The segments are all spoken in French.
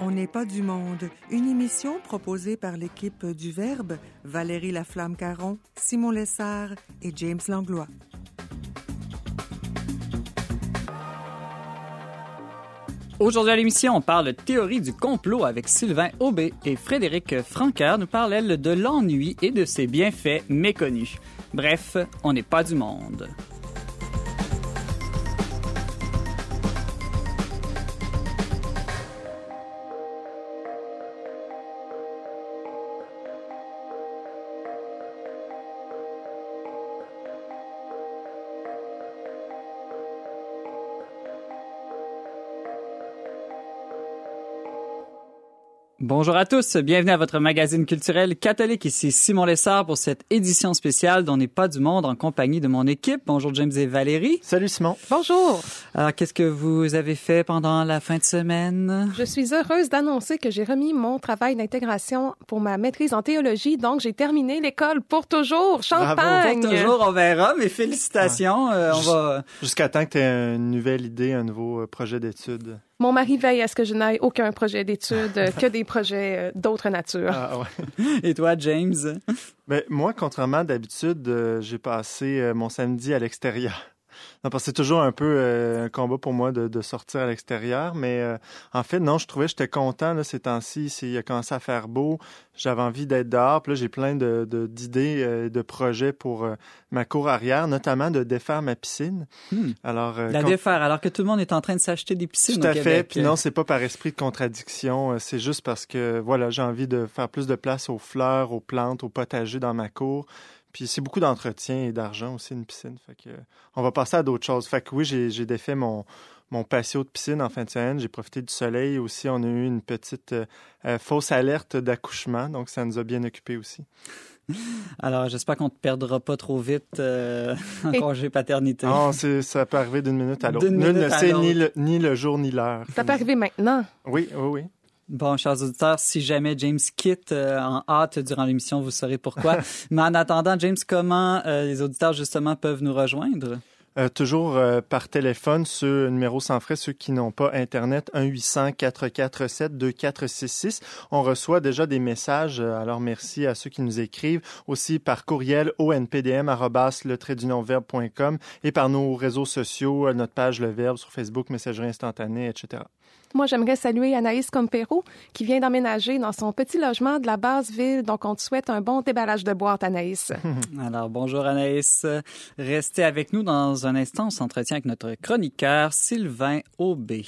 On n'est pas du monde, une émission proposée par l'équipe du Verbe, Valérie Laflamme-Caron, Simon Lessard et James Langlois. Aujourd'hui à l'émission, on parle théorie du complot avec Sylvain Aubé et Frédéric Franqueur nous parlent, elle, de l'ennui et de ses bienfaits méconnus. Bref, on n'est pas du monde. Bonjour à tous, bienvenue à votre magazine culturel catholique. Ici Simon Lessard pour cette édition spéciale dont n'est pas du monde en compagnie de mon équipe. Bonjour James et Valérie. Salut Simon. Bonjour. Alors, qu'est-ce que vous avez fait pendant la fin de semaine? Je suis heureuse d'annoncer que j'ai remis mon travail d'intégration pour ma maîtrise en théologie, donc j'ai terminé l'école pour toujours. Champagne! Pour toujours, on verra, mais félicitations. Euh, on va... Jusqu'à temps que tu aies une nouvelle idée, un nouveau euh, projet d'études. Mon mari veille à ce que je n'aille aucun projet d'études, que des projets euh, d'autre nature. Ah, ouais. Et toi, James? Ben, moi, contrairement d'habitude, euh, j'ai passé euh, mon samedi à l'extérieur. Non, parce que c'est toujours un peu euh, un combat pour moi de, de sortir à l'extérieur, mais euh, en fait, non, je trouvais que j'étais content là, ces temps-ci. Il a commencé à faire beau, j'avais envie d'être dehors, puis là, j'ai plein de, de- d'idées, euh, de projets pour euh, ma cour arrière, notamment de défaire ma piscine. Hmm. Alors, La quand- défaire, alors que tout le monde est en train de s'acheter des piscines Tout au à fait. Québec. Puis non, c'est pas par esprit de contradiction. C'est juste parce que voilà, j'ai envie de faire plus de place aux fleurs, aux plantes, aux potagers dans ma cour. Puis c'est beaucoup d'entretien et d'argent aussi une piscine. Fait que on va passer à d'autres choses. Fait que oui, j'ai défait mon mon patio de piscine en fin de semaine. J'ai profité du soleil aussi. On a eu une petite euh, euh, fausse alerte d'accouchement, donc ça nous a bien occupés aussi. Alors, j'espère qu'on te perdra pas trop vite euh, en congé paternité. Non, c'est ça peut arriver d'une minute à l'autre. D'une Nul ne sait ni le, ni le jour ni l'heure. Ça peut arriver maintenant. Oui, oui, oui. Bon, chers auditeurs, si jamais James quitte euh, en hâte durant l'émission, vous saurez pourquoi. Mais en attendant, James, comment euh, les auditeurs justement peuvent nous rejoindre? Euh, toujours euh, par téléphone, ce numéro sans frais, ceux qui n'ont pas Internet, 1-800-447-2466. On reçoit déjà des messages, euh, alors merci à ceux qui nous écrivent. Aussi par courriel onpdm verbe.com et par nos réseaux sociaux, euh, notre page Le Verbe sur Facebook, Messagerie instantanée, etc. Moi, j'aimerais saluer Anaïs Compero, qui vient d'emménager dans son petit logement de la basse ville. Donc, on te souhaite un bon déballage de boîte, Anaïs. Alors, bonjour Anaïs. Restez avec nous dans un instant. On s'entretient avec notre chroniqueur Sylvain Aubé.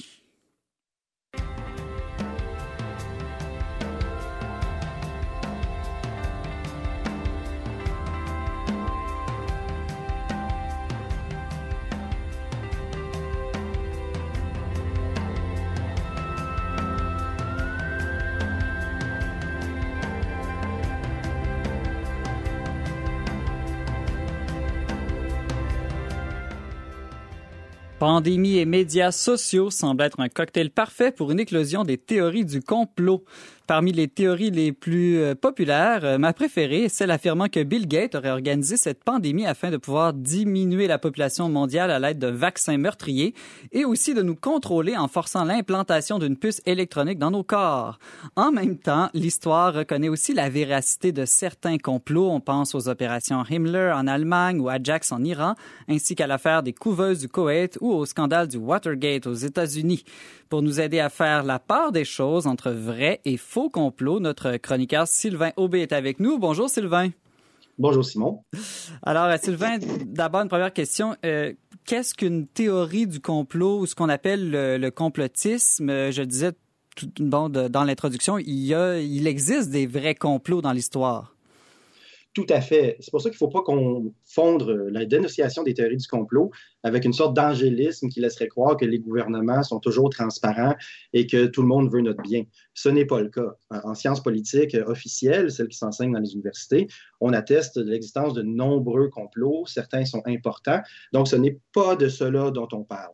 Pandémie et médias sociaux semblent être un cocktail parfait pour une éclosion des théories du complot. Parmi les théories les plus euh, populaires, euh, ma préférée est celle affirmant que Bill Gates aurait organisé cette pandémie afin de pouvoir diminuer la population mondiale à l'aide d'un vaccin meurtrier et aussi de nous contrôler en forçant l'implantation d'une puce électronique dans nos corps. En même temps, l'histoire reconnaît aussi la véracité de certains complots. On pense aux opérations Himmler en Allemagne ou Ajax en Iran, ainsi qu'à l'affaire des couveuses du Koweït ou au scandale du Watergate aux États-Unis. Pour nous aider à faire la part des choses entre vrais et faux complots, notre chroniqueur Sylvain Aubé est avec nous. Bonjour Sylvain. Bonjour Simon. Alors euh, Sylvain, d'abord une première question. Euh, Qu'est-ce qu'une théorie du complot ou ce qu'on appelle le, le complotisme? Euh, Je le disais tout, bon, de- dans l'introduction, il, y a, il existe des vrais complots dans l'histoire. Tout à fait. C'est pour ça qu'il ne faut pas qu'on fondre la dénonciation des théories du complot avec une sorte d'angélisme qui laisserait croire que les gouvernements sont toujours transparents et que tout le monde veut notre bien. Ce n'est pas le cas. En sciences politiques officielles, celles qui s'enseignent dans les universités, on atteste de l'existence de nombreux complots. Certains sont importants. Donc, ce n'est pas de cela dont on parle.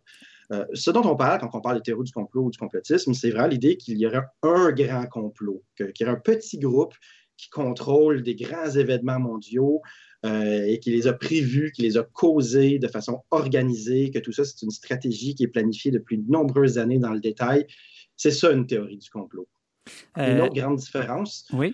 Euh, ce dont on parle quand on parle de théorie du complot ou du complotisme, c'est vraiment l'idée qu'il y aurait un grand complot, qu'il y aurait un petit groupe qui contrôle des grands événements mondiaux euh, et qui les a prévus, qui les a causés de façon organisée, que tout ça, c'est une stratégie qui est planifiée depuis de nombreuses années dans le détail. C'est ça une théorie du complot. Une autre grande différence, oui.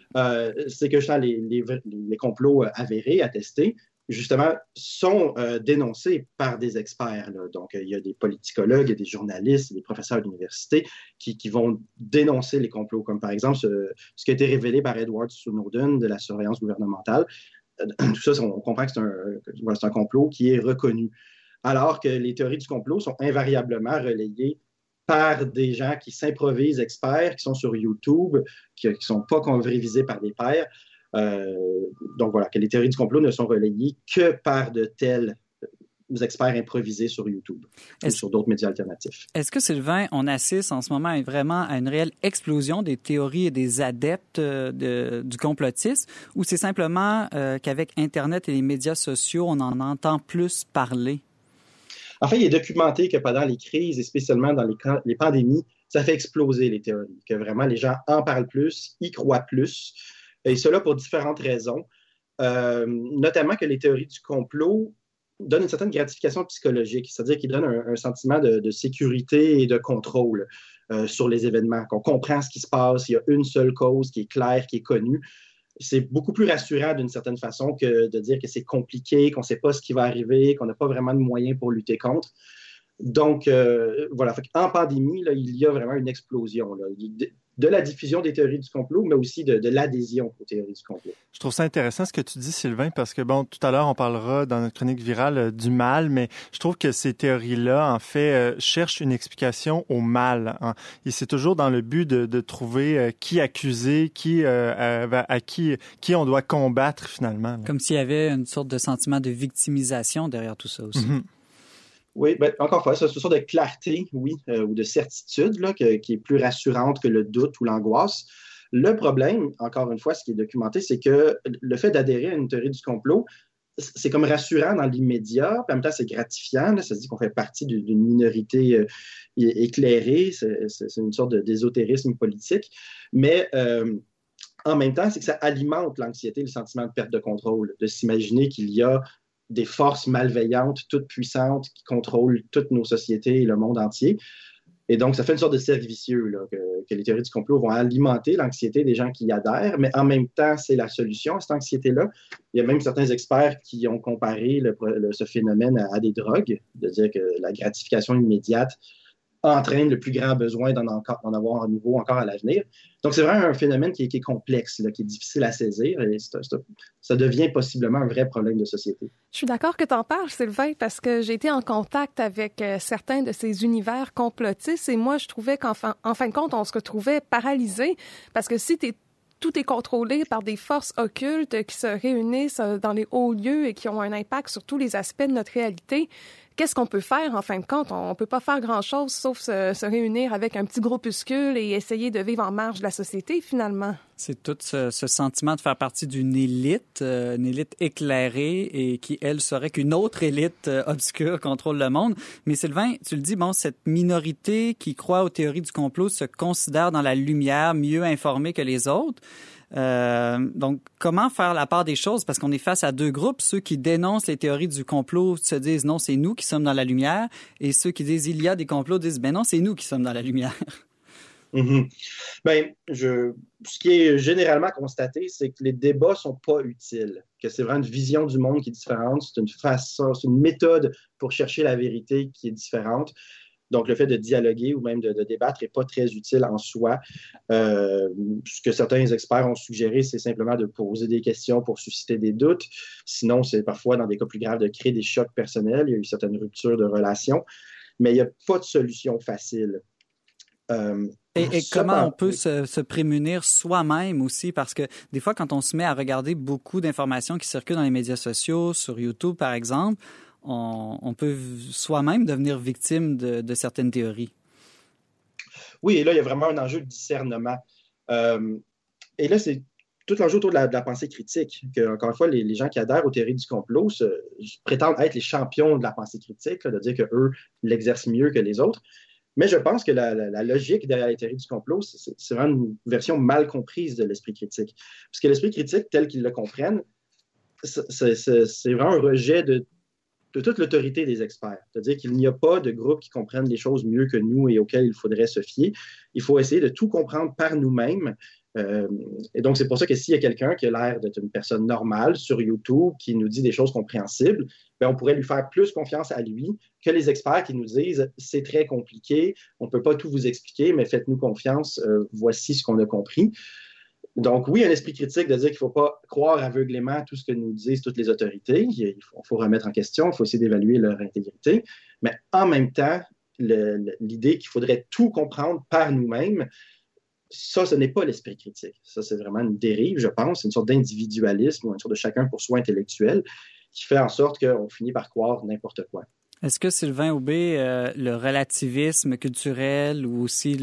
c'est que les, les, les, complots avérés, attestés, justement, sont euh, dénoncés par des experts. Donc, il y a des politicologues, des journalistes, des professeurs d'université qui, qui, vont dénoncer les complots, comme par exemple ce, qui a été révélé par Edward Snowden de la surveillance gouvernementale. Euh, tout ça, on comprend que c'est un, complot qui est reconnu. Alors que les théories du complot sont invariablement relayées par des gens qui s'improvisent experts, qui sont sur YouTube, qui ne sont pas révisés par des pairs. Euh, donc voilà, que les théories du complot ne sont relayées que par de tels experts improvisés sur YouTube ou sur d'autres médias alternatifs. Est-ce que, Sylvain, on assiste en ce moment vraiment à une réelle explosion des théories et des adeptes euh, du complotisme ou c'est simplement euh, qu'avec Internet et les médias sociaux, on en entend plus parler? En fait, il est documenté que pendant les crises et spécialement dans les, les pandémies, ça fait exploser les théories, que vraiment les gens en parlent plus, y croient plus. Et cela pour différentes raisons, euh, notamment que les théories du complot donnent une certaine gratification psychologique, c'est-à-dire qu'ils donnent un, sentiment de, sécurité et de contrôle euh, sur les événements, qu'on comprend ce qui se passe, il y a une seule cause qui est claire, qui est connue. C'est beaucoup plus rassurant d'une certaine façon que de dire que c'est compliqué, qu'on ne sait pas ce qui va arriver, qu'on n'a pas vraiment de moyens pour lutter contre. Donc, euh, voilà. en pandémie, il y a vraiment une explosion. Là de la diffusion des théories du complot, mais aussi de, l'adhésion aux théories du complot. Je trouve ça intéressant ce que tu dis, Sylvain, parce que, bon, tout à l'heure, on parlera dans notre chronique virale euh, du mal, mais je trouve que ces théories-là, en fait, euh, cherchent une explication au mal. Hein. Et c'est toujours dans le but de, trouver euh, qui accuser, qui, à, qui, qui on doit combattre finalement. Comme s'il y avait une sorte de sentiment de victimisation derrière tout ça aussi. Mm-hmm. Oui, ben, encore une fois, c'est une sorte de clarté, oui, euh, ou de certitude là, qui est plus rassurante que le doute ou l'angoisse. Le problème, encore une fois, ce qui est documenté, c'est que le fait d'adhérer à une théorie du complot, c'est comme rassurant dans l'immédiat, puis en même temps, c'est gratifiant. ça se dit qu'on fait partie d'une minorité euh, éclairée. C'est une sorte d'ésotérisme politique. Mais euh, en même temps, c'est que ça alimente l'anxiété, le sentiment de perte de contrôle, de s'imaginer qu'il y a des forces malveillantes, toutes puissantes, qui contrôlent toutes nos sociétés et le monde entier. Et donc, ça fait une sorte de cercle vicieux que, les théories du complot vont alimenter l'anxiété des gens qui y adhèrent, mais en même temps, c'est la solution à cette anxiété-là. Il y a même certains experts qui ont comparé ce phénomène à, des drogues, de dire que la gratification immédiate entraîne le plus grand besoin d'en avoir un nouveau encore à l'avenir. Donc, c'est vraiment un phénomène qui est, complexe, qui est difficile à saisir et ça devient possiblement un vrai problème de société. Je suis d'accord que tu en parles, Sylvain, parce que j'ai été en contact avec euh, certains de ces univers complotistes et moi, je trouvais qu'en fin, de compte, on se retrouvait paralysé parce que si tout est contrôlé par des forces occultes qui se réunissent euh, dans les hauts lieux et qui ont un impact sur tous les aspects de notre réalité qu'est-ce qu'on peut faire en fin de compte? On ne peut pas faire grand-chose sauf se, réunir avec un petit groupuscule et essayer de vivre en marge de la société finalement. C'est tout ce, sentiment de faire partie d'une élite, euh, une élite éclairée et qui, elle, saurait qu'une autre élite euh, obscure contrôle le monde. Mais Sylvain, tu le dis, bon, cette minorité qui croit aux théories du complot se considère dans la lumière, mieux informée que les autres. Euh, donc, comment faire la part des choses? Parce qu'on est face à deux groupes. Ceux qui dénoncent les théories du complot se disent non, c'est nous qui sommes dans la lumière. Et ceux qui disent il y a des complots disent ben non, c'est nous qui sommes dans la lumière. Mm-hmm. Ben, ce qui est généralement constaté, c'est que les débats sont pas utiles, que c'est vraiment une vision du monde qui est différente, c'est une façon, c'est une méthode pour chercher la vérité qui est différente. Donc, le fait de dialoguer ou même de, débattre n'est pas très utile en soi. Euh, ce que certains experts ont suggéré, c'est simplement de poser des questions pour susciter des doutes. Sinon, c'est parfois, dans des cas plus graves, de créer des chocs personnels. Il y a eu certaines ruptures de relations. Mais il n'y a pas de solution facile. Euh, et, comment on peut se, se prémunir soi-même aussi? Parce que des fois, quand on se met à regarder beaucoup d'informations qui circulent dans les médias sociaux, sur YouTube par exemple, on, peut soi-même devenir victime de, certaines théories. Oui, et là, il y a vraiment un enjeu de discernement. Euh, et là, c'est tout l'enjeu autour de la, pensée critique. Que, encore une fois, les, gens qui adhèrent aux théories du complot prétendent être les champions de la pensée critique, de dire qu'eux l'exercent mieux que les autres. Mais je pense que la, logique derrière la théorie du complot, c'est vraiment une version mal comprise de l'esprit critique. Parce que l'esprit critique, tel qu'ils le comprennent, c'est vraiment un rejet de, de toute l'autorité des experts. C'est-à-dire qu'il n'y a pas de groupe qui comprennent les choses mieux que nous et auxquels il faudrait se fier. Il faut essayer de tout comprendre par nous-mêmes. Euh, et donc, c'est pour ça que s'il y a quelqu'un qui a l'air d'être une personne normale sur YouTube, qui nous dit des choses compréhensibles, bien, on pourrait lui faire plus confiance à lui que les experts qui nous disent c'est très compliqué, on ne peut pas tout vous expliquer, mais faites-nous confiance, euh, voici ce qu'on a compris. Donc, oui, un esprit critique de dire qu'il ne faut pas croire aveuglément tout ce que nous disent toutes les autorités. Il faut, remettre en question, il faut essayer d'évaluer leur intégrité. Mais en même temps, l'idée qu'il faudrait tout comprendre par nous-mêmes, ça, ce n'est pas l'esprit critique. Ça, c'est vraiment une dérive, je pense, une sorte d'individualisme ou une sorte de chacun pour soi intellectuel qui fait en sorte qu'on finit par croire n'importe quoi. Est-ce que Sylvain Aubé, euh, le relativisme culturel ou aussi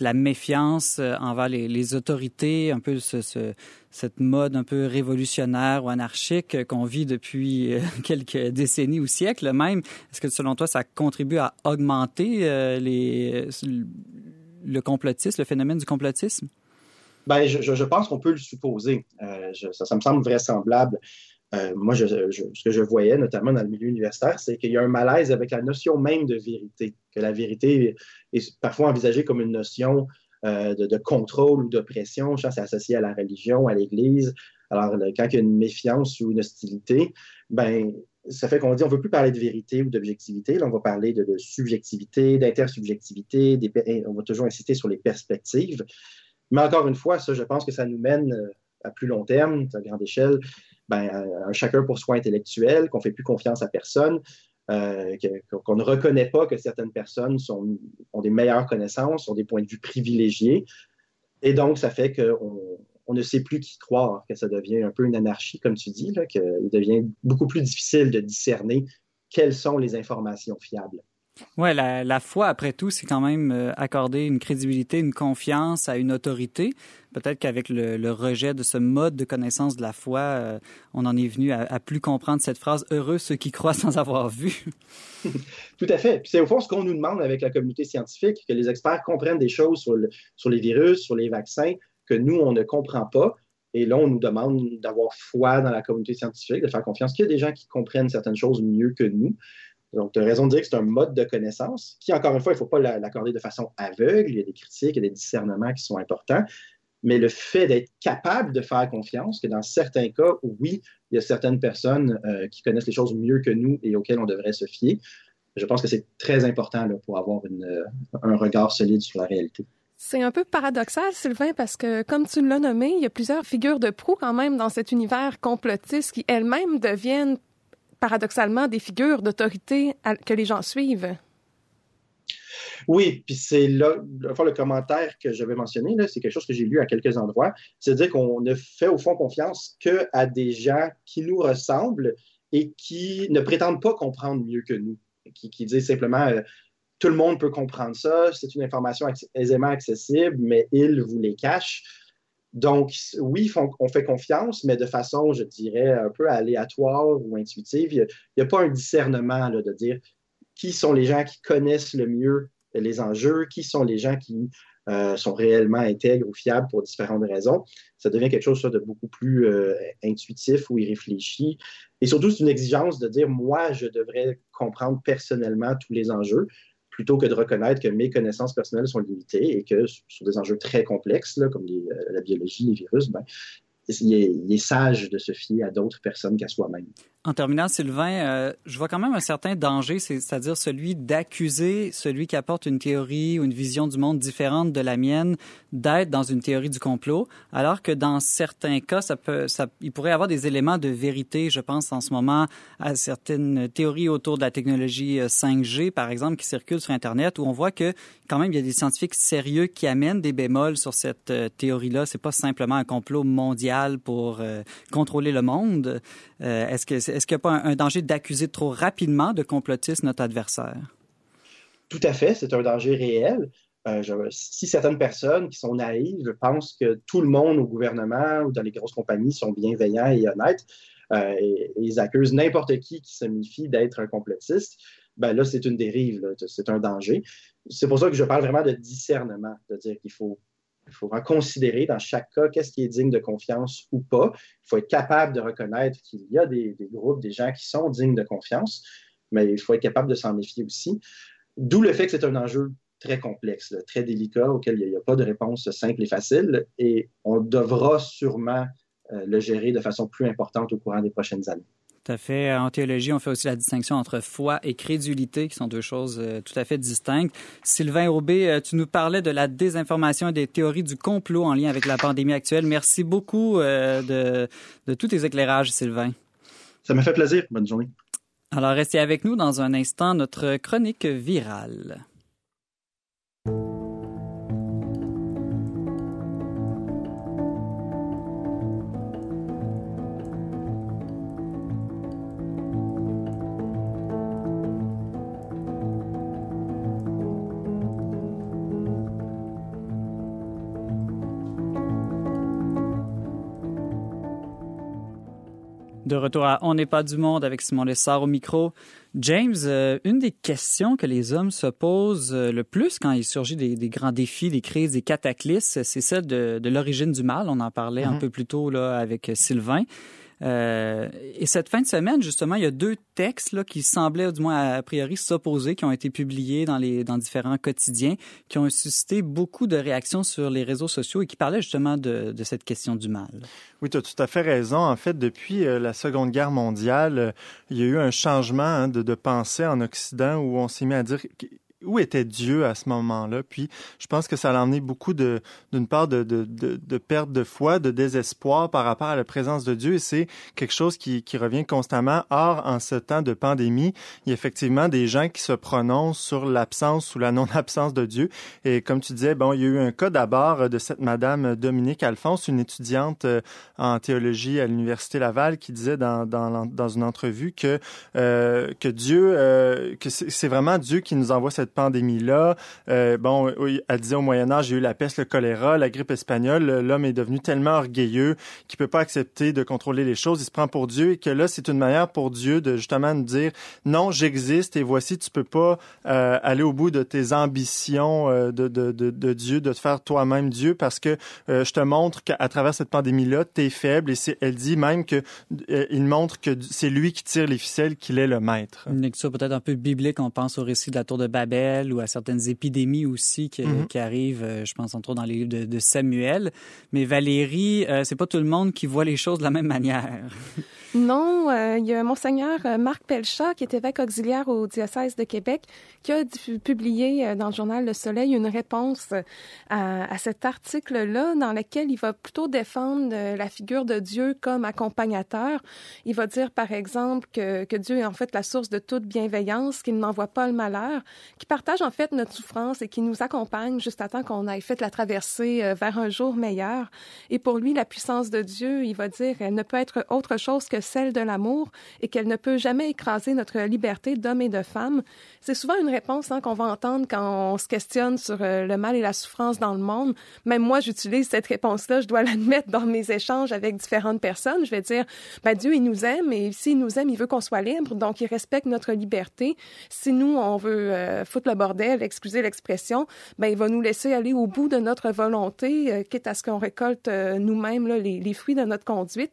la méfiance euh, envers les, autorités, un peu ce, cette mode un peu révolutionnaire ou anarchique qu'on vit depuis euh, quelques décennies ou siècles même, est-ce que selon toi ça contribue à augmenter les, le complotisme, le phénomène du complotisme? Ben, je, pense qu'on peut le supposer. ça, me semble vraisemblable. Euh, moi, ce que je voyais, notamment dans le milieu universitaire, c'est qu'il y a un malaise avec la notion même de vérité, que la vérité est parfois envisagée comme une notion euh, de, contrôle ou d'oppression. Je pense c'est associé à la religion, à l'Église. Alors, quand il y a une méfiance ou une hostilité, ben, ça fait qu'on dit on ne veut plus parler de vérité ou d'objectivité. Là, on va parler de, subjectivité, d'intersubjectivité. On va toujours insister sur les perspectives. Mais encore une fois, ça, je pense que ça nous mène euh, à plus long terme, à grande échelle, ben, un chacun pour soi intellectuel, qu'on ne fait plus confiance à personne, euh, qu'on ne reconnaît pas que certaines personnes ont des meilleures connaissances, ont des points de vue privilégiés. Et donc, ça fait qu'on on ne sait plus qui croire, que ça devient un peu une anarchie, comme tu dis, qu'il devient beaucoup plus difficile de discerner quelles sont les informations fiables. La, la, foi, après tout, c'est quand même euh, accorder une crédibilité, une confiance à une autorité. Peut-être qu'avec le, rejet de ce mode de connaissance de la foi, euh, on en est venu à, plus comprendre cette phrase « heureux ceux qui croient sans avoir vu ». Tout à fait. Puis c'est au fond ce qu'on nous demande avec la communauté scientifique, que les experts comprennent des choses sur, sur les virus, sur les vaccins, que nous, on ne comprend pas. Et là, on nous demande d'avoir foi dans la communauté scientifique, de faire confiance qu'il y a des gens qui comprennent certaines choses mieux que nous. Donc, tu as raison de dire que c'est un mode de connaissance qui, encore une fois, il ne faut pas l'accorder de façon aveugle. Il y a des critiques, il y a des discernements qui sont importants. Mais le fait d'être capable de faire confiance, que dans certains cas, oui, il y a certaines personnes euh, qui connaissent les choses mieux que nous et auxquelles on devrait se fier, je pense que c'est très important pour avoir euh, un regard solide sur la réalité. C'est un peu paradoxal, Sylvain, parce que, comme tu l'as nommé, il y a plusieurs figures de proue quand même dans cet univers complotiste qui elles-mêmes deviennent paradoxalement des figures d'autorité que les gens suivent. Oui, puis c'est là, le commentaire que j'avais mentionné, c'est quelque chose que j'ai lu à quelques endroits. C'est-à-dire qu'on ne fait au fond confiance qu'à des gens qui nous ressemblent et qui ne prétendent pas comprendre mieux que nous, qui, disent simplement euh, tout le monde peut comprendre ça, c'est une information aisément accessible, mais ils vous les cachent. Donc, oui, on fait confiance, mais de façon, je dirais, un peu aléatoire ou intuitive. Il n'y a, pas un discernement de dire qui sont les gens qui connaissent le mieux les enjeux, qui sont les gens qui euh, sont réellement intègres ou fiables pour différentes raisons. Ça devient quelque chose de beaucoup plus euh, intuitif ou irréfléchi. Et surtout, c'est une exigence de dire, moi, je devrais comprendre personnellement tous les enjeux plutôt que de reconnaître que mes connaissances personnelles sont limitées et que sur des enjeux très complexes, comme euh, la biologie, les virus, ben, il est, sage de se fier à d'autres personnes qu'à soi-même. En terminant, Sylvain, euh, je vois quand même un certain danger, c'est-à-dire celui d'accuser celui qui apporte une théorie ou une vision du monde différente de la mienne d'être dans une théorie du complot, alors que dans certains cas, ça peut, il pourrait y avoir des éléments de vérité. Je pense en ce moment à certaines théories autour de la technologie 5G, euh, par exemple, qui circulent sur Internet, où on voit que quand même il y a des scientifiques sérieux qui amènent des bémols sur cette euh, théorie-là. C'est pas simplement un complot mondial pour contrôler le monde. est-ce que est-ce qu'il n'y a pas un, danger d'accuser trop rapidement de complotisme notre adversaire? Tout à fait, c'est un danger réel. Euh, si certaines personnes qui sont naïves pensent que tout le monde au gouvernement ou dans les grosses compagnies sont bienveillants et honnêtes, euh, ils accusent n'importe qui qui se méfie d'être un complotiste, ben là, c'est une dérive, c'est un danger. C'est pour ça que je parle vraiment de discernement, de dire qu'il faut, il faut considérer dans chaque cas qu'est-ce qui est digne de confiance ou pas. Il faut être capable de reconnaître qu'il y a des, groupes, des gens qui sont dignes de confiance, mais il faut être capable de s'en méfier aussi. D'où le fait que c'est un enjeu très complexe, très délicat, auquel il n'y a, pas de réponse simple et facile, et on devra sûrement euh, le gérer de façon plus importante au courant des prochaines années. Tout à fait. En théologie, on fait aussi la distinction entre foi et crédulité, qui sont deux choses euh, tout à fait distinctes. Sylvain Aubé, euh, tu nous parlais de la désinformation et des théories du complot en lien avec la pandémie actuelle. Merci beaucoup de, de tous tes éclairages, Sylvain. Ça m'a fait plaisir. Bonne journée. Alors, restez avec nous dans un instant, notre chronique virale. Retour à On n'est pas du monde avec Simon Lessard au micro. James, euh, une des questions que les hommes se posent euh, le plus quand il surgit des, grands défis, des crises, des cataclysmes, c'est celle de, l'origine du mal. On en parlait un mm-hmm. peu plus tôt là, avec Sylvain. Euh, et cette fin de semaine, justement, il y a deux textes là, qui semblaient, du moins a priori, s'opposer, qui ont été publiés dans, les, dans différents quotidiens, qui ont suscité beaucoup de réactions sur les réseaux sociaux et qui parlaient justement de, de cette question du mal. Oui, tu as tout à fait raison. En fait, depuis euh, la Seconde Guerre mondiale, euh, il y a eu un changement hein, de, de pensée en Occident où on s'est mis à dire où était Dieu à ce moment-là? Puis je pense que ça a emmené beaucoup de, d'une part de, de, de, perte de foi, de désespoir par rapport à la présence de Dieu. Et c'est quelque chose qui, qui revient constamment. Or, en ce temps de pandémie, il y a effectivement des gens qui se prononcent sur l'absence ou la non-absence de Dieu. Et comme tu disais, bon, il y a eu un cas d'abord de cette madame Dominique Alphonse, une étudiante euh, en théologie à l'Université Laval, qui disait dans, dans, dans une entrevue que, euh, que Dieu, euh, que c'est vraiment Dieu qui nous envoie cette pandémie-là. Euh, bon, elle disait au Moyen Âge, j'ai eu la peste, le choléra, la grippe espagnole. L'homme est devenu tellement orgueilleux qu'il peut pas accepter de contrôler les choses. Il se prend pour Dieu et que là, c'est une manière pour Dieu de justement nous dire, non, j'existe et voici, tu peux pas euh, aller au bout de tes ambitions euh, de, Dieu, de te faire toi-même Dieu parce que je te montre qu'à travers cette pandémie-là, tu es faible et elle dit même que il montre que c'est lui qui tire les ficelles, qu'il est le maître. Une lecture peut-être un peu biblique, on pense au récit de la tour de Babel ou à certaines épidémies aussi qui, mhm. qui arrivent, euh, je pense entre autres dans les livres de, Samuel. Mais Valérie, euh, c'est pas tout le monde qui voit les choses de la même manière. Non, euh, il y a Monseigneur Marc Pelchat, qui est évêque auxiliaire au diocèse de Québec, qui a publié dans le journal Le Soleil une réponse à, à cet article-là, dans lequel il va plutôt défendre la figure de Dieu comme accompagnateur. Il va dire, par exemple, que, que Dieu est en fait la source de toute bienveillance, qu'il n'envoie pas le malheur, qui partage en fait notre souffrance et qui nous accompagne juste à qu'on ait fait la traversée euh, vers un jour meilleur. Et pour lui, la puissance de Dieu, il va dire, elle ne peut être autre chose que celle de l'amour et qu'elle ne peut jamais écraser notre liberté d'homme et de femme. C'est souvent une réponse hein, qu'on va entendre quand on se questionne sur euh, le mal et la souffrance dans le monde. Même moi, j'utilise cette réponse-là, je dois l'admettre dans mes échanges avec différentes personnes. Je vais dire, ben, Dieu, il nous aime et s'il nous aime, il veut qu'on soit libre, donc il respecte notre liberté. Si nous, on veut euh, foutre le bordel, excusez l'expression, ben il va nous laisser aller au bout de notre volonté, euh, quitte à ce qu'on récolte euh, nous-mêmes les, les, fruits de notre conduite.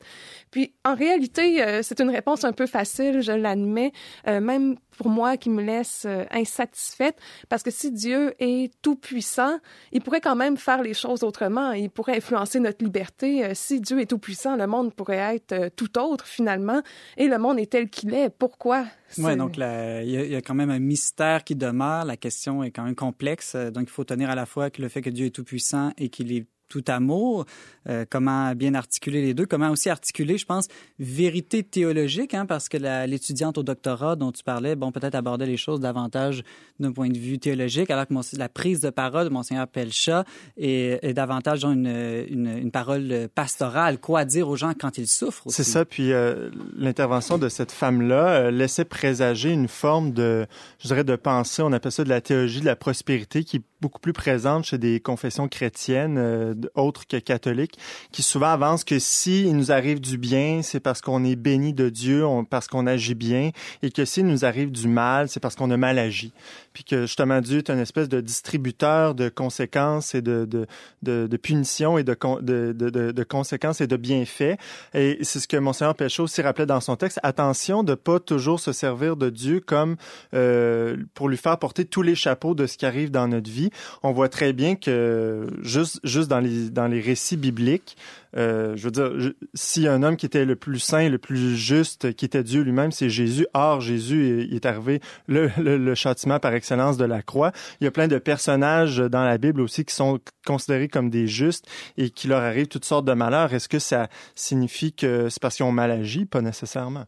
Puis en réalité, euh, c'est une réponse un peu facile, je l'admets, même pour moi qui me laisse insatisfaite, parce que si Dieu est tout puissant, il pourrait quand même faire les choses autrement. Il pourrait influencer notre liberté. si Dieu est tout puissant, le monde pourrait être tout autre finalement, et le monde est tel qu'il est. Pourquoi? Oui, donc il y, a quand même un mystère qui demeure. La question est quand même complexe. Donc il faut tenir à la fois que le fait que Dieu est tout puissant et qu'il est tout amour, euh, comment bien articuler les deux, comment aussi articuler, je pense, vérité théologique, hein, parce que l'étudiante au doctorat dont tu parlais, bon, peut-être aborder les choses davantage d'un point de vue théologique, alors que la prise de parole de Monseigneur Pelcha est, davantage une, une, une, parole pastorale, quoi dire aux gens quand ils souffrent. C'est ça, puis euh, l'intervention de cette femme-là euh, laissait présager une forme de, je dirais, de pensée, on appelle ça de la théologie de la prospérité, qui beaucoup plus présente chez des confessions chrétiennes euh, autres que catholiques, qui souvent avancent que si il nous arrive du bien, c'est parce qu'on est béni de Dieu, parce qu'on agit bien, et que s'il nous arrive du mal, c'est parce qu'on a mal agi. Puis que justement Dieu est une espèce de distributeur de conséquences et de, de, de, de punitions et de, de, de, conséquences et de bienfaits. Et c'est ce que Monseigneur Péchaud aussi rappelait dans son texte. Attention de pas toujours se servir de Dieu comme euh, pour lui faire porter tous les chapeaux de ce qui arrive dans notre vie. On voit très bien que juste, juste dans les, dans les récits bibliques, euh, je veux dire, si un homme qui était le plus saint, le plus juste, qui était Dieu lui-même, c'est Jésus. Or, Jésus est arrivé le, châtiment par excellence de la croix. Il y a plein de personnages dans la Bible aussi qui sont considérés comme des justes et qui leur arrivent toutes sortes de malheurs. Est-ce que ça signifie que c'est parce qu'ils ont mal agi? Pas nécessairement.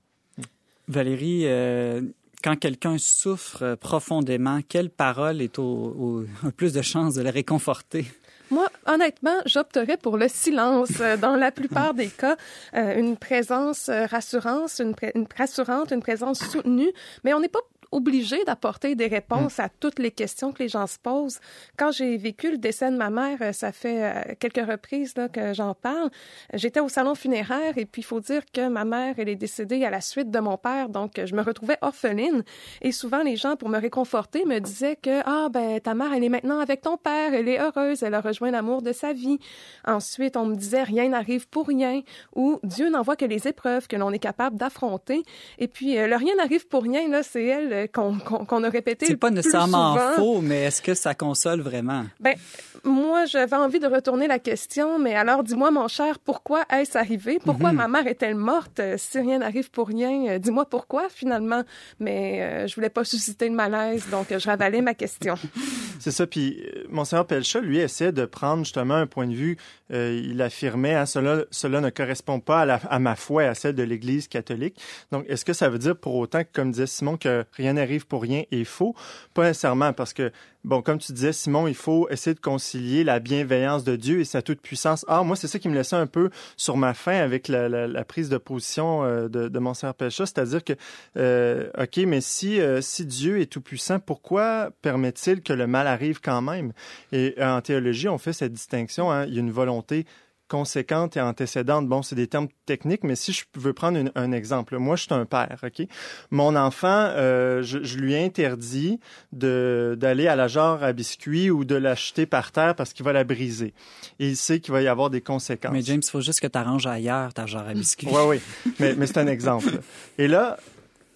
Valérie, euh, quand quelqu'un souffre profondément, quelle parole est au, plus de chances de le réconforter? Moi, honnêtement, j'opterais pour le silence. Euh, dans la plupart des cas, euh, une présence rassurante, une, rassurante, une présence soutenue, mais on n'est pas obligé d'apporter des réponses mm. à toutes les questions que les gens se posent. Quand j'ai vécu le décès de ma mère, euh, ça fait euh, quelques reprises là, que j'en parle. J'étais au salon funéraire et puis il faut dire que ma mère, elle est décédée à la suite de mon père, donc je me retrouvais orpheline. Et souvent, les gens, pour me réconforter, me disaient que ah ben ta mère, elle est maintenant avec ton père, elle est heureuse, elle a rejoint l'amour de sa vie. Ensuite, on me disait rien n'arrive pour rien ou Dieu n'envoie que les épreuves que l'on est capable d'affronter. Et puis euh, le rien n'arrive pour rien là, c'est elle qu'on a répété. C'est pas nécessairement faux, mais est-ce que ça console vraiment? Ben, moi, j'avais envie de retourner la question, mais alors dis-moi, mon cher, pourquoi est-ce arrivé? Pourquoi mhm. ma mère est-elle morte? Si rien n'arrive pour rien, euh, dis-moi pourquoi finalement. Mais euh, je voulais pas susciter le malaise, donc je ravalais ma question. C'est ça. Puis euh, Monseigneur Pelcha, lui, essaie de prendre justement un point de vue. il affirmait, hein, cela, cela ne correspond pas à, à ma foi et à celle de l'Église catholique. Donc, est-ce que ça veut dire pour autant que, comme disait Simon, que rien n'arrive pour rien est faux? Pas nécessairement, parce que Bon, comme tu disais, Simon, il faut essayer de concilier la bienveillance de Dieu et sa toute-puissance. Ah, moi, c'est ça qui me laissait un peu sur ma faim avec la, prise de position euh, de, de mon sœur Pécha, c'est-à-dire que, euh, OK, mais si, euh, si Dieu est tout-puissant, pourquoi permet-il que le mal arrive quand même? Et en théologie, on fait cette distinction. Hein, il y a une volonté conséquente et antécédente. Bon, c'est des termes techniques, mais si je veux prendre un exemple, moi, je suis un père, ok? Mon enfant, euh, je, je, lui interdis de d'aller à la jarre à biscuits ou de l'acheter par terre parce qu'il va la briser. Et il sait qu'il va y avoir des conséquences. Mais James, il faut juste que tu arranges ailleurs ta jarre à biscuits. Oui, oui. Mais, mais c'est un exemple. Et là,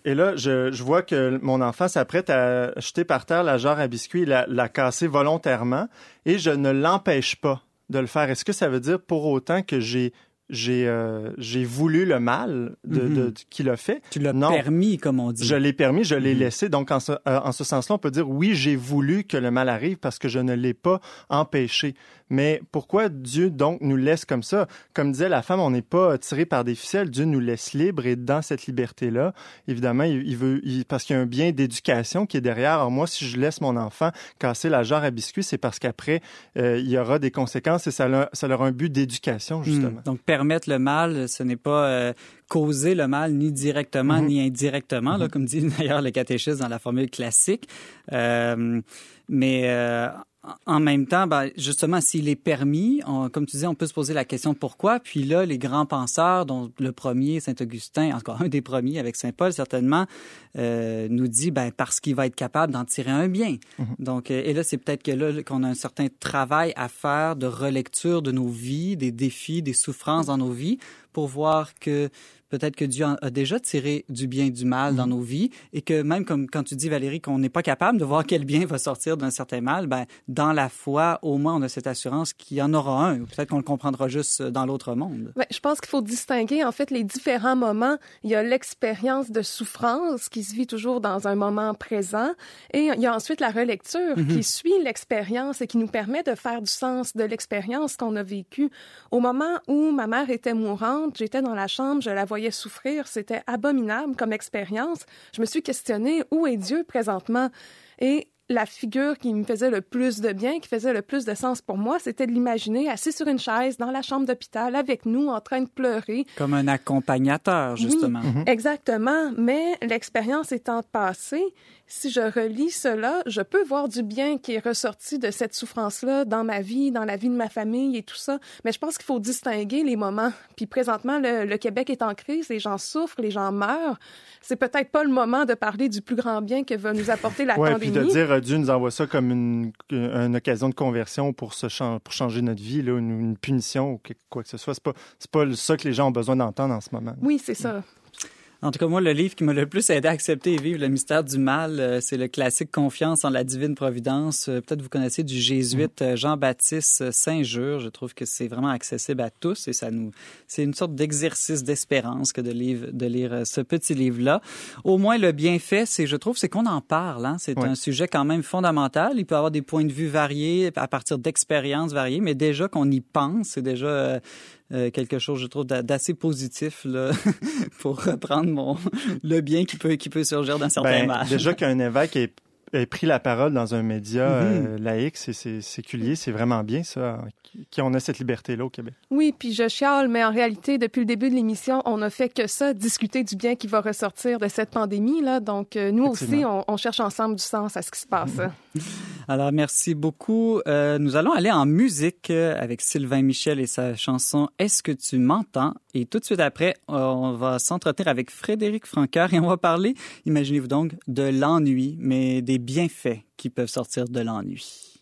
et là, je, je, vois que mon enfant s'apprête à jeter par terre la jarre à biscuits, la, la casser volontairement, et je ne l'empêche pas de le faire. Est-ce que ça veut dire pour autant que j'ai j'ai euh, j'ai voulu le mal de, mm-hmm. de, qu'il a fait. Tu l'as permis, comme on dit. Je l'ai permis, je l'ai mm-hmm. laissé. Donc, en ce, euh, en ce sens-là, on peut dire oui, j'ai voulu que le mal arrive parce que je ne l'ai pas empêché. Mais pourquoi Dieu donc nous laisse comme ça? Comme disait la femme, on n'est pas tiré par des ficelles. Dieu nous laisse libres et dans cette liberté-là, évidemment, il, veut, parce qu'il y a un bien d'éducation qui est derrière. Alors moi, si je laisse mon enfant casser la jarre à biscuits, c'est parce qu'après, euh, il y aura des conséquences et ça, ça aura un but d'éducation, hmm. justement. donc, permettre le mal, ce n'est pas euh, causer le mal ni directement mm-hmm. ni indirectement, là, mm-hmm. comme dit d'ailleurs le catéchisme dans la formule classique. Euh, mais euh, en même temps, ben, justement, s'il est permis, comme tu disais, on peut se poser la question pourquoi. Puis là, les grands penseurs, dont le premier, Saint-Augustin, encore un des premiers avec Saint-Paul certainement, euh, nous dit ben, parce qu'il va être capable d'en tirer un bien. Mhm. Donc, euh, et là, c'est peut-être que là qu'on a un certain travail à faire de relecture de nos vies, des défis, des souffrances dans nos vies, pour voir que peut-être que Dieu a déjà tiré du bien et du mal dans mhm. nos vies et que même comme quand tu dis Valérie qu'on n'est pas capable de voir quel bien va sortir d'un certain mal, ben dans la foi au moins on a cette assurance qu'il y en aura un. Peut-être qu'on le comprendra juste dans l'autre monde. je pense qu'il faut distinguer en fait les différents moments. Il y a l'expérience de souffrance qui se vit toujours dans un moment présent et il y a ensuite la relecture mhm. qui suit l'expérience et qui nous permet de faire du sens de l'expérience qu'on a vécue. Au moment où ma mère était mourante, j'étais dans la chambre, je la voyais souffrir, c'était abominable comme expérience. Je me suis questionnée où est Dieu présentement? Et la figure qui me faisait le plus de bien, qui faisait le plus de sens pour moi, c'était de l'imaginer assis sur une chaise dans la chambre d'hôpital avec nous en train de pleurer. Comme un accompagnateur, justement. Oui, mhm. exactement. Mais l'expérience étant passée, si je relis cela, je peux voir du bien qui est ressorti de cette souffrance-là dans ma vie, dans la vie de ma famille et tout ça. Mais je pense qu'il faut distinguer les moments. Puis présentement, le, Québec est en crise, les gens souffrent, les gens meurent. C'est peut-être pas le moment de parler du plus grand bien que va nous apporter la ouais, pandémie. Puis de dire euh, Dieu nous envoie ça comme une, une occasion de conversion pour, se pour changer notre vie, là, une, punition ou quoi que ce soit. C'est pas, pas ça que les gens ont besoin d'entendre en ce moment. Oui, c'est ça. En tout cas, moi, le livre qui m'a le plus aidé à accepter et vivre le mystère du mal, euh, c'est le classique Confiance en la divine providence. Euh, peut-être vous connaissez du jésuite euh, Jean-Baptiste Saint-Jure. Je trouve que c'est vraiment accessible à tous et ça nous, c'est une sorte d'exercice d'espérance que de lire, de lire ce petit livre-là. Au moins, le bienfait, c'est, je trouve, c'est qu'on en parle. Hein? C'est un sujet quand même fondamental. Il peut avoir des points de vue variés à partir d'expériences variées, mais déjà qu'on y pense, c'est déjà euh, quelque chose, je trouve, d'assez positif là, pour reprendre mon, le bien qui peut, qui peut surgir d'un certain ben, mal. Déjà qu'un évêque ait, pris la parole dans un média euh, laïque, c'est séculier, c'est vraiment bien ça, qu'on a cette liberté-là au Québec. Oui, puis je chiale, mais en réalité, depuis le début de l'émission, on n'a fait que ça, discuter du bien qui va ressortir de cette pandémie-là. Donc, euh, nous aussi, on, on, cherche ensemble du sens à ce qui se passe. Alors, merci beaucoup. Euh, nous allons aller en musique avec Sylvain Michel et sa chanson Est-ce que tu m'entends? Et tout de suite après, on va s'entretenir avec Frédéric Francoeur et on va parler, imaginez-vous donc, de l'ennui, mais des bienfaits qui peuvent sortir de l'ennui.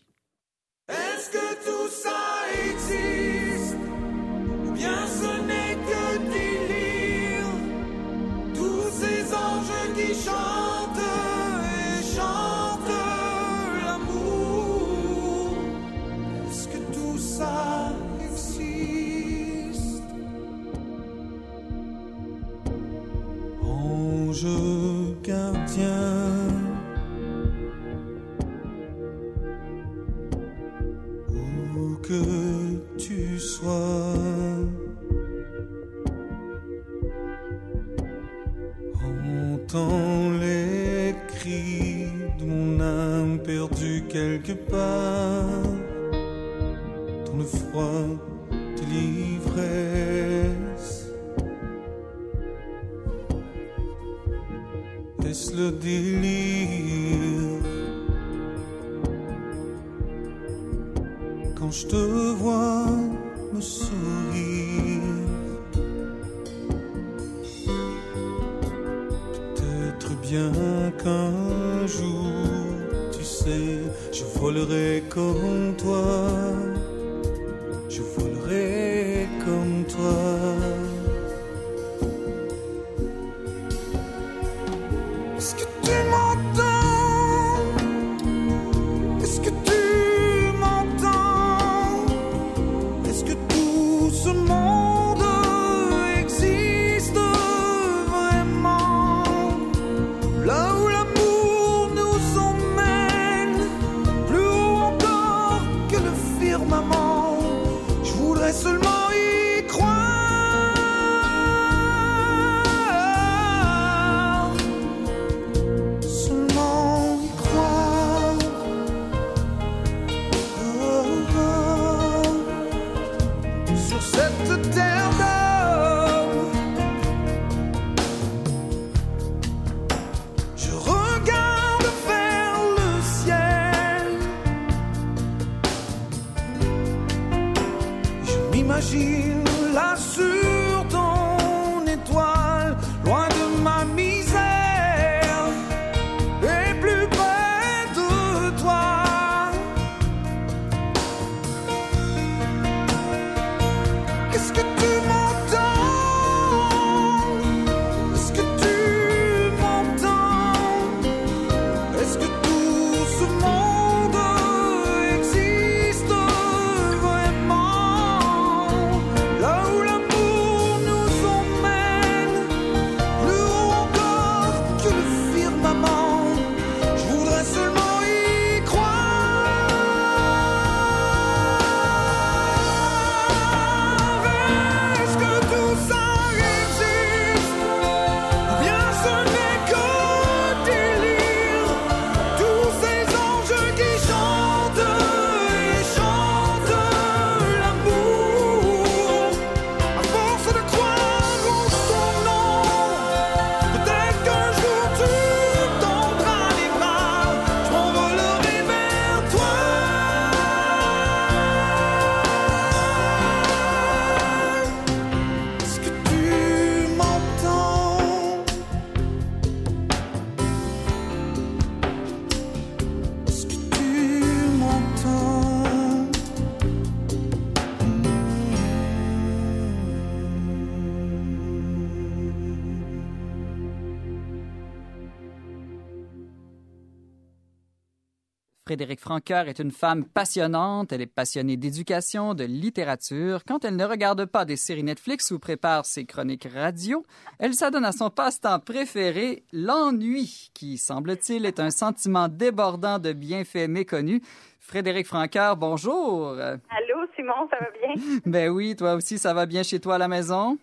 Francoeur est une femme passionnante. Elle est passionnée d'éducation, de littérature. Quand elle ne regarde pas des séries Netflix ou prépare ses chroniques radio, elle s'adonne à son passe-temps préféré, l'ennui, qui, semble-t-il, est un sentiment débordant de bienfaits méconnus. Frédéric Francoeur, bonjour. Allô, Simon, ça va bien? ben oui, toi aussi, ça va bien chez toi à la maison?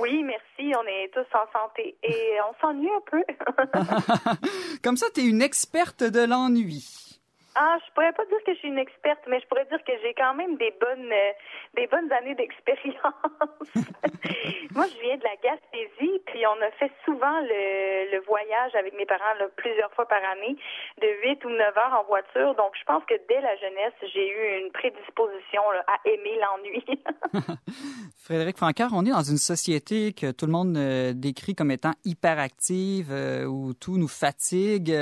Oui, merci. On est tous en santé et on s'ennuie un peu. Comme ça, tu es une experte de l'ennui. Ah, je pourrais pas dire que je suis une experte, mais je pourrais dire que j'ai quand même des bonnes, euh, des bonnes années d'expérience. Moi, je viens de la Gaspésie, puis on a fait souvent le, voyage avec mes parents plusieurs fois par année, de 8 ou 9 heures en voiture. Donc, je pense que dès la jeunesse, j'ai eu une prédisposition à aimer l'ennui. Frédéric Francard, on est dans une société que tout le monde euh, décrit comme étant hyperactive, euh, où tout nous fatigue,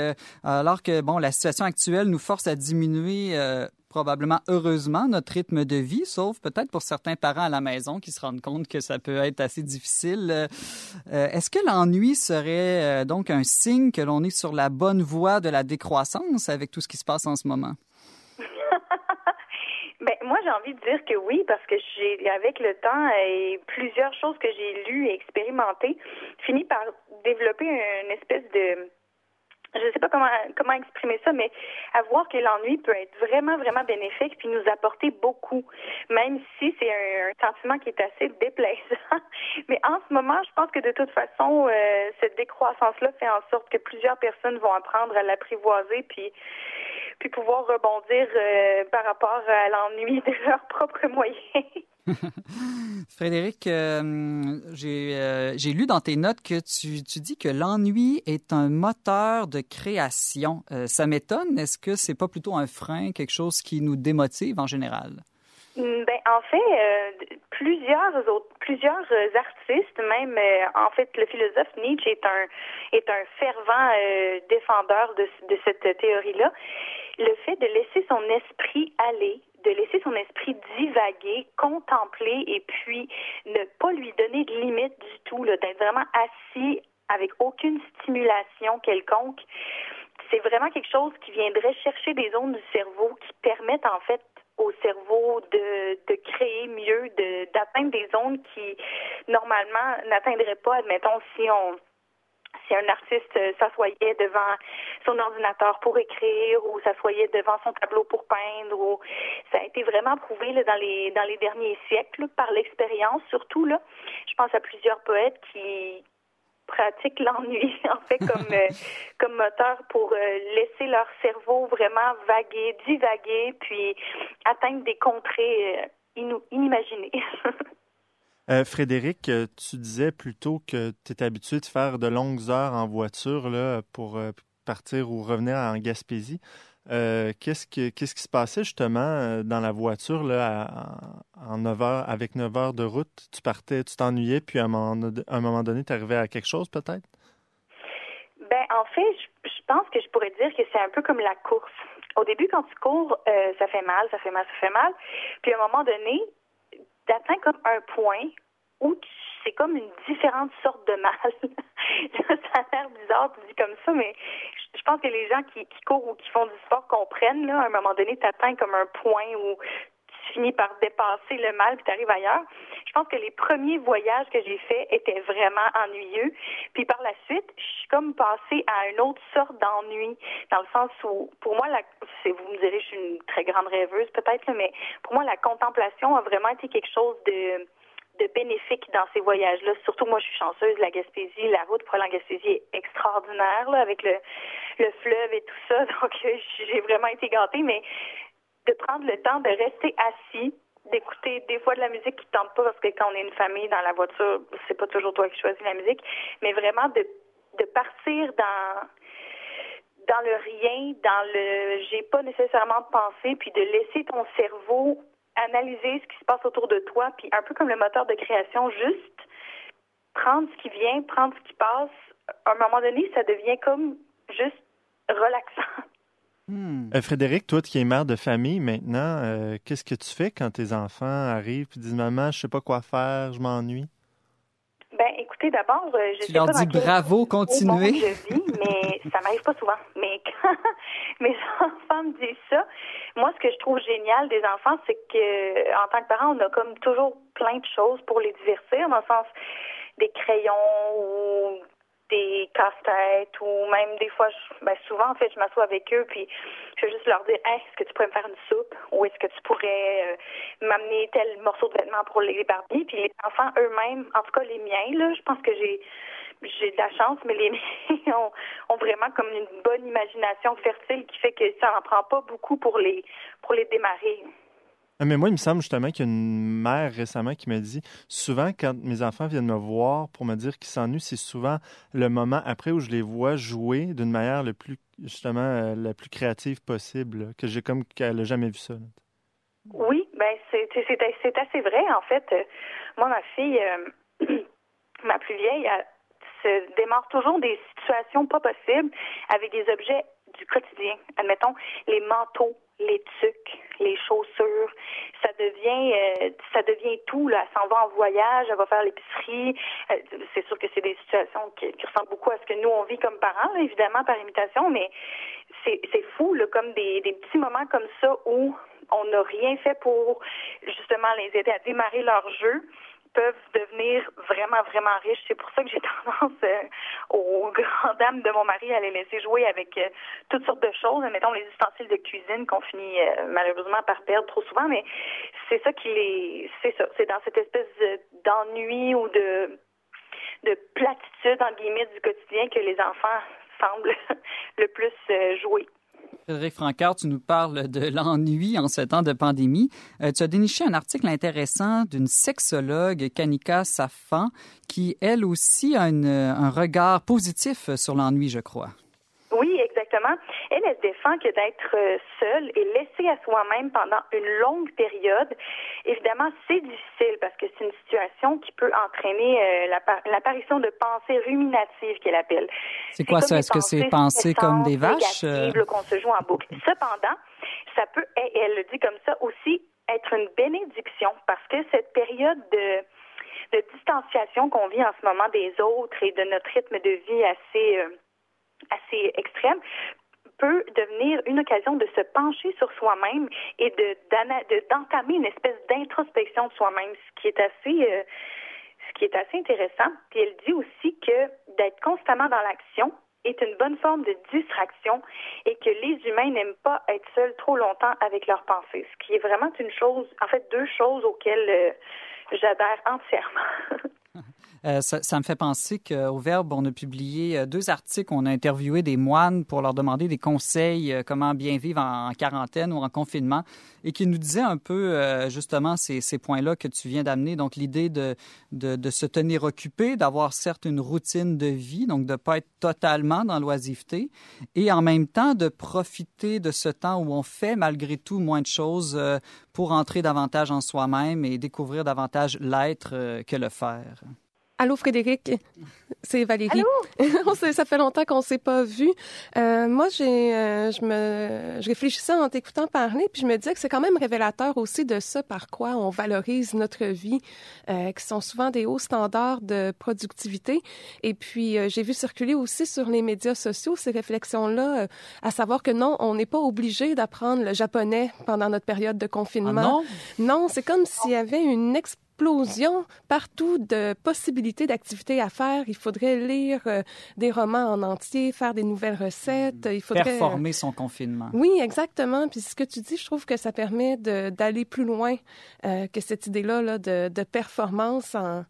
alors que bon, la situation actuelle nous force à diminuer euh, probablement heureusement notre rythme de vie, sauf peut-être pour certains parents à la maison qui se rendent compte que ça peut être assez difficile. Euh, euh, Est-ce que l'ennui serait donc un signe que l'on est sur la bonne voie de la décroissance avec tout ce qui se passe en ce moment? Ben, moi, j'ai envie de dire que oui, parce que j'ai, avec le temps et plusieurs choses que j'ai lues et expérimentées, fini par développer une espèce de je sais pas comment comment exprimer ça, mais à voir que l'ennui peut être vraiment vraiment bénéfique puis nous apporter beaucoup, même si c'est un, un, sentiment qui est assez déplaisant. Mais en ce moment, je pense que de toute façon, euh, cette décroissance-là fait en sorte que plusieurs personnes vont apprendre à l'apprivoiser puis puis pouvoir rebondir euh, par rapport à l'ennui de leurs propres moyens. Frédéric, euh, j'ai euh, lu dans tes notes que tu, dis que l'ennui est un moteur de création. Euh, ça m'étonne. Est-ce que c'est pas plutôt un frein, quelque chose qui nous démotive en général? Ben, en fait, plusieurs autres, plusieurs artistes, même en fait, le philosophe Nietzsche est un est un fervent défendeur de, de cette théorie-là. Le fait de laisser son esprit aller, de laisser son esprit divaguer, contempler et puis ne pas lui donner de limite du tout, d'être vraiment assis avec aucune stimulation quelconque. C'est vraiment quelque chose qui viendrait chercher des zones du cerveau qui permettent en fait au cerveau de, de créer mieux, d'atteindre des zones qui normalement n'atteindraient pas, admettons, si on si un artiste s'assoyait devant son ordinateur pour écrire ou s'assoyait devant son tableau pour peindre ou ça a été vraiment prouvé là, dans les dans les derniers siècles par l'expérience surtout là. Je pense à plusieurs poètes qui pratiquent l'ennui en fait comme euh, comme moteur pour euh, laisser leur cerveau vraiment vaguer divaguer puis atteindre des contrées euh, inimaginées Euh, Frédéric, euh, tu disais plutôt que tu étais habitué de faire de longues heures en voiture là, pour euh, partir ou revenir en Gaspésie. qu'est-ce, qui, qu'est-ce qui se passait justement dans la voiture là, à, en 9 heures, avec 9 heures de route? Tu partais, tu t'ennuyais, puis à un moment, donné, tu arrivais à quelque chose peut-être? Ben, en fait, je, pense que je pourrais dire que c'est un peu comme la course. Au début, quand tu cours, ça fait mal, ça fait mal, ça fait mal. Puis à un moment donné, t'atteins comme un point où c'est comme une différente sorte de mal. ça a l'air bizarre de dire comme ça, mais je pense que les gens qui, qui courent ou qui font du sport comprennent, là, à un moment donné, tu atteins comme un point où finis par dépasser le mal puis tu arrives ailleurs. Je pense que les premiers voyages que j'ai faits étaient vraiment ennuyeux. Puis par la suite, je suis comme passée à une autre sorte d'ennui, dans le sens où, pour moi, la, vous me direz, je suis une très grande rêveuse peut-être, mais pour moi, la contemplation a vraiment été quelque chose de de bénéfique dans ces voyages-là. Surtout moi, je suis chanceuse. La Gaspésie, la route pour en Gaspésie est extraordinaire là, avec le, le fleuve et tout ça. Donc, j'ai vraiment été gâtée. Mais de prendre le temps de rester assis, d'écouter des fois de la musique qui tente pas parce que quand on est une famille dans la voiture, c'est pas toujours toi qui choisis la musique, mais vraiment de, de partir dans dans le rien, dans le j'ai pas nécessairement de pensée, puis de laisser ton cerveau analyser ce qui se passe autour de toi, puis un peu comme le moteur de création, juste prendre ce qui vient, prendre ce qui passe. À un moment donné, ça devient comme juste relaxant. Hmm. Euh, Frédéric, toi qui es mère de famille maintenant, euh, qu'est-ce que tu fais quand tes enfants arrivent et disent Maman, je sais pas quoi faire, je m'ennuie? Ben, écoute, écoutez, d'abord, euh, je tu sais leur pas dans dis quel bravo, continuez. je vis, mais ça m'arrive pas souvent. Mais quand mes enfants me disent ça, moi, ce que je trouve génial des enfants, c'est que en tant que parent, on a comme toujours plein de choses pour les divertir, dans le sens des crayons ou des casse-têtes ou même des fois, ben souvent en fait, je m'assois avec eux puis je vais juste leur dire, hey, est-ce que tu pourrais me faire une soupe? Ou est-ce que tu pourrais euh, m'amener tel morceau de vêtement pour les Barbies puis les enfants eux-mêmes, en tout cas les miens là, je pense que j'ai j'ai de la chance, mais les miens ont, ont, vraiment comme une bonne imagination fertile qui fait que ça n'en prend pas beaucoup pour les pour les démarrer. Ah, mais moi, il me semble justement qu'il y a une mère récemment qui m'a dit souvent, quand mes enfants viennent me voir pour me dire qu'ils s'ennuient, c'est souvent le moment après où je les vois jouer d'une manière le plus, justement, euh, la plus créative possible, que j'ai comme qu'elle n'a jamais vu ça. Oui, ben c'est c'est assez vrai en fait. Moi, ma fille, euh, ma plus vieille, elle se démarre toujours des situations pas possibles avec des objets du quotidien. Admettons les manteaux les tucs, les chaussures, ça devient euh, ça devient tout là. Elle s'en va en voyage, elle va faire l'épicerie. Euh, c'est sûr que c'est des situations qui, qui, ressemblent beaucoup à ce que nous on vit comme parents, évidemment par imitation, mais c'est c'est fou là, comme des, des petits moments comme ça où on n'a rien fait pour justement les aider à démarrer leur jeu peuvent devenir vraiment, vraiment riches. C'est pour ça que j'ai tendance euh, aux grandes dames de mon mari à les laisser jouer avec euh, toutes sortes de choses, mettons les ustensiles de cuisine qu'on finit euh, malheureusement par perdre trop souvent, mais c'est ça qui les c'est ça, c'est dans cette espèce d'ennui ou de de platitude en guillemets du quotidien que les enfants semblent le plus jouer. Frédéric Francard, tu nous parles de l'ennui en ce temps de pandémie. Euh, tu as déniché un article intéressant d'une sexologue, Kanika Safan, qui, elle aussi, a un regard positif sur l'ennui, je crois. Elle, elle défend que d'être seule et laissée à soi-même pendant une longue période, évidemment, c'est difficile parce que c'est une situation qui peut entraîner euh, l'apparition de pensées ruminatives qu'elle appelle. C'est quoi ça? Est-ce que c'est penser comme des vaches? Euh... qu'on se joue en boucle. Cependant, ça peut, elle le dit comme ça, aussi être une bénédiction parce que cette période de de distanciation qu'on vit en ce moment des autres et de notre rythme de vie assez euh, assez extrême peut devenir une occasion de se pencher sur soi-même et de d'entamer une espèce d'introspection de soi-même, ce qui est assez euh, ce qui est assez intéressant. Puis elle dit aussi que d'être constamment dans l'action est une bonne forme de distraction et que les humains n'aiment pas être seuls trop longtemps avec leurs pensées, ce qui est vraiment une chose, en fait deux choses auxquelles euh, j'adhère entièrement. Euh, ça, me fait penser qu'au Verbe, on a publié euh, deux articles. On a interviewé des moines pour leur demander des conseils, euh, comment bien vivre en, quarantaine ou en confinement, et qui nous disaient un peu justement ces, points-là que tu viens d'amener. Donc l'idée de, de, se tenir occupé, d'avoir certes une routine de vie, donc de ne pas être totalement dans l'oisiveté, et en même temps de profiter de ce temps où on fait malgré tout moins de choses pour entrer davantage en soi-même et découvrir davantage l'être que le faire. Allô Frédéric, c'est Valérie. Allô? ça fait longtemps qu'on s'est pas vu. Euh, moi, j'ai, euh, je me, je réfléchissais en t'écoutant parler, puis je me disais que c'est quand même révélateur aussi de ça par quoi on valorise notre vie, euh, qui sont souvent des hauts standards de productivité. Et puis, euh, j'ai vu circuler aussi sur les médias sociaux ces réflexions-là, euh, à savoir que non, on n'est pas obligé d'apprendre le japonais pendant notre période de confinement. Ah non, non c'est comme s'il y avait une expérience explosion partout de possibilités d'activités à faire. Il faudrait lire euh, des romans en entier, faire des nouvelles recettes. Il faudrait performer son confinement. Oui, exactement. Puis ce que tu dis, je trouve que ça permet d'aller plus loin euh, que cette idée-là là, de, de performance en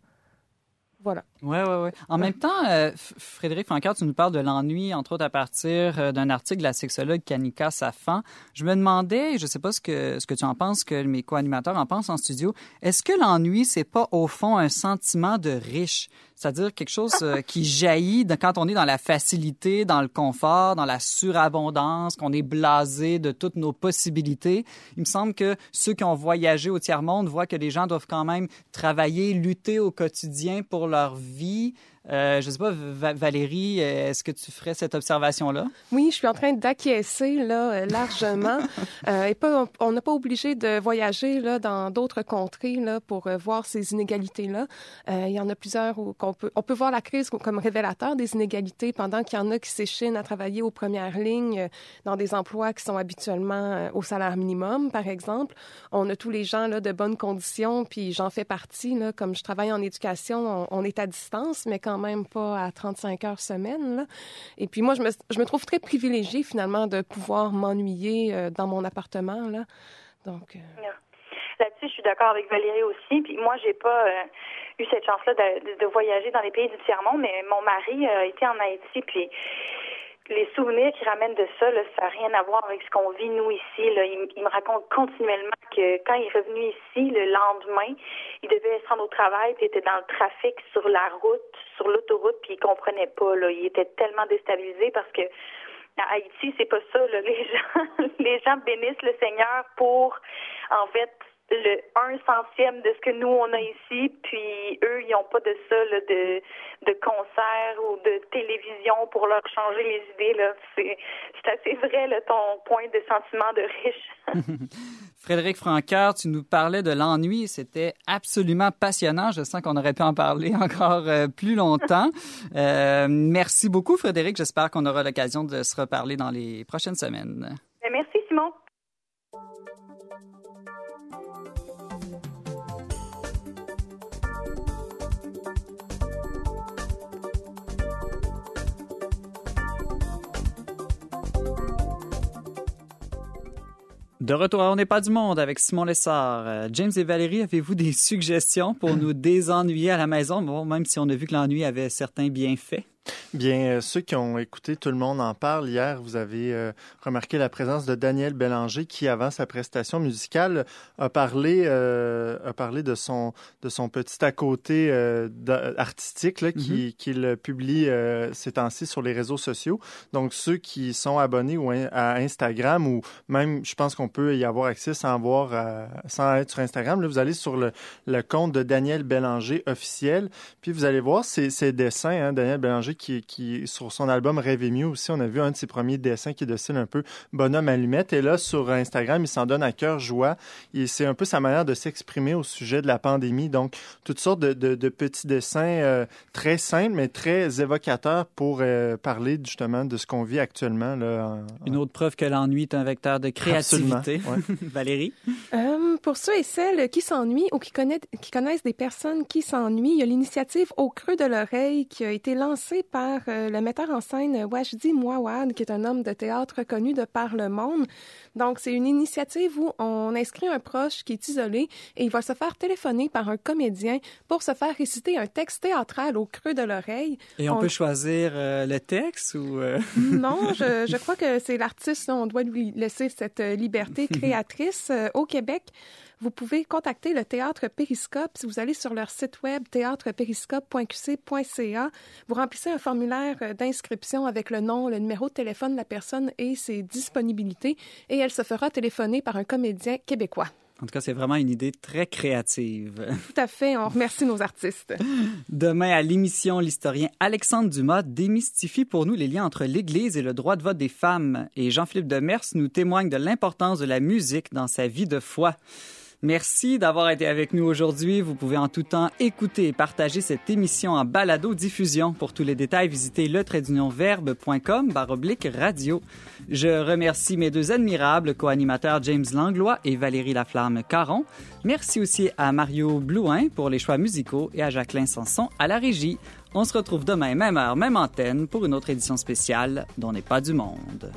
voilà. Oui, oui. En même temps, euh, Frédéric Francard, tu nous parles de l'ennui, entre autres à partir euh, d'un article de la sexologue Kanika Safan. Je me demandais, je ne sais pas ce que, ce que tu en penses, que mes co-animateurs en pensent en studio, est-ce que l'ennui, c'est pas au fond un sentiment de riche? C'est-à-dire quelque chose euh, qui jaillit quand on est dans la facilité, dans le confort, dans la surabondance, qu'on est blasé de toutes nos possibilités. Il me semble que ceux qui ont voyagé au tiers-monde voient que les gens doivent quand même travailler, lutter au quotidien pour leur vie. Euh, je sais pas, Valérie, est-ce que tu ferais cette observation-là? Oui, je suis en train d'acquiescer là euh, largement. euh, et pas, on n'a pas obligé de voyager là dans d'autres contrées là pour euh, voir ces inégalités-là. Euh, il y en a plusieurs où on peut on peut voir la crise comme révélateur des inégalités pendant qu'il y en a qui s'échinent à travailler aux premières lignes dans des emplois qui sont habituellement au salaire minimum, par exemple. On a tous les gens là de bonnes conditions, puis j'en fais partie là. Comme je travaille en éducation, on, on est à distance, mais quand même pas à 35 heures semaine. Là. Et puis moi, je me, je me trouve très privilégiée finalement de pouvoir m'ennuyer euh, dans mon appartement. Là. Donc. Euh... Là-dessus, je suis d'accord avec Valérie aussi. Puis moi, j'ai pas euh, eu cette chance-là de, de, voyager dans les pays du tiers-monde, mais mon mari a été en Haïti, puis les souvenirs qui ramènent de ça, là, ça n'a rien à voir avec ce qu'on vit nous ici. Là. Il, il, me raconte continuellement que quand il est revenu ici le lendemain, il devait se rendre au travail, puis il était dans le trafic sur la route, sur l'autoroute, puis il comprenait pas. Là. Il était tellement déstabilisé parce que à Haïti, c'est pas ça. Là. Les gens, les gens bénissent le Seigneur pour, en fait, le un centième de ce que nous on a ici, puis eux ils n'ont pas de ça là, de de concert ou de télévision pour leur changer les idées là. C'est c'est assez vrai là, ton point de sentiment de riche. Frédéric Francaire, tu nous parlais de l'ennui, c'était absolument passionnant. Je sens qu'on aurait pu en parler encore euh, plus longtemps. Euh, merci beaucoup Frédéric, j'espère qu'on aura l'occasion de se reparler dans les prochaines semaines. De retour à On n'est pas du monde avec Simon Lessard. Euh, James et Valérie, avez-vous des suggestions pour nous désennuyer à la maison, même si on a vu que l'ennui avait certains bienfaits? Bien, euh, ceux qui ont écouté Tout le monde en parle hier, vous avez euh, remarqué la présence de Daniel Bélanger qui, avant sa prestation musicale, a parlé, euh, a parlé de son de son petit à côté euh, artistique là, qui, mm-hmm. qu'il publie ces temps-ci sur les réseaux sociaux. Donc, ceux qui sont abonnés ou à Instagram ou même, je pense qu'on peut y avoir accès sans voir, sans être sur Instagram. Là, vous allez sur le, le compte de Daniel Bélanger officiel, puis vous allez voir ses, ses dessins. Hein, Daniel Bélanger qui qui, sur son album Rêver mieux aussi, on a vu un de ses premiers dessins qui est de style un peu bonhomme allumette. Et là, sur Instagram, il s'en donne à cœur joie. Et c'est un peu sa manière de s'exprimer au sujet de la pandémie. Donc, toutes sortes de, de, de petits dessins euh, très simples, mais très évocateurs pour euh, parler justement de ce qu'on vit actuellement. Là, en, Une autre preuve que l'ennui est un vecteur de créativité. Ouais. Valérie? Euh, pour ceux et celles qui s'ennuient ou qui connaissent, qui connaissent des personnes qui s'ennuient, il y a l'initiative Au creux de l'oreille qui a été lancée par euh, le metteur en scène Wajdi Mouawad, qui est un homme de théâtre connu de par le monde. Donc, c'est une initiative où on inscrit un proche qui est isolé et il va se faire téléphoner par un comédien pour se faire réciter un texte théâtral au creux de l'oreille. Et on, on, peut choisir euh, le texte ou... Euh... non, je, je, crois que c'est l'artiste, on doit lui laisser cette liberté créatrice. Au Québec, vous pouvez contacter le Théâtre Périscope. Si vous allez sur leur site web théâtreperiscope.qc.ca, vous remplissez un formulaire d'inscription avec le nom, le numéro de téléphone de la personne et ses disponibilités et elle se fera téléphoner par un comédien québécois. En tout cas, c'est vraiment une idée très créative. Tout à fait. On remercie nos artistes. Demain, à l'émission, l'historien Alexandre Dumas démystifie pour nous les liens entre l'Église et le droit de vote des femmes. Et Jean-Philippe Demers nous témoigne de l'importance de la musique dans sa vie de foi. Merci d'avoir été avec nous aujourd'hui. Vous pouvez en tout temps écouter et partager cette émission en balado-diffusion. Pour tous les détails, visitez le verbe.com baroblique radio. Je remercie mes deux admirables co-animateurs James Langlois et Valérie Laflamme-Caron. Merci aussi à Mario Blouin pour les choix musicaux et à Jacqueline Sanson à la régie. On se retrouve demain, même heure, même antenne, pour une autre édition spéciale dont n'est pas du monde.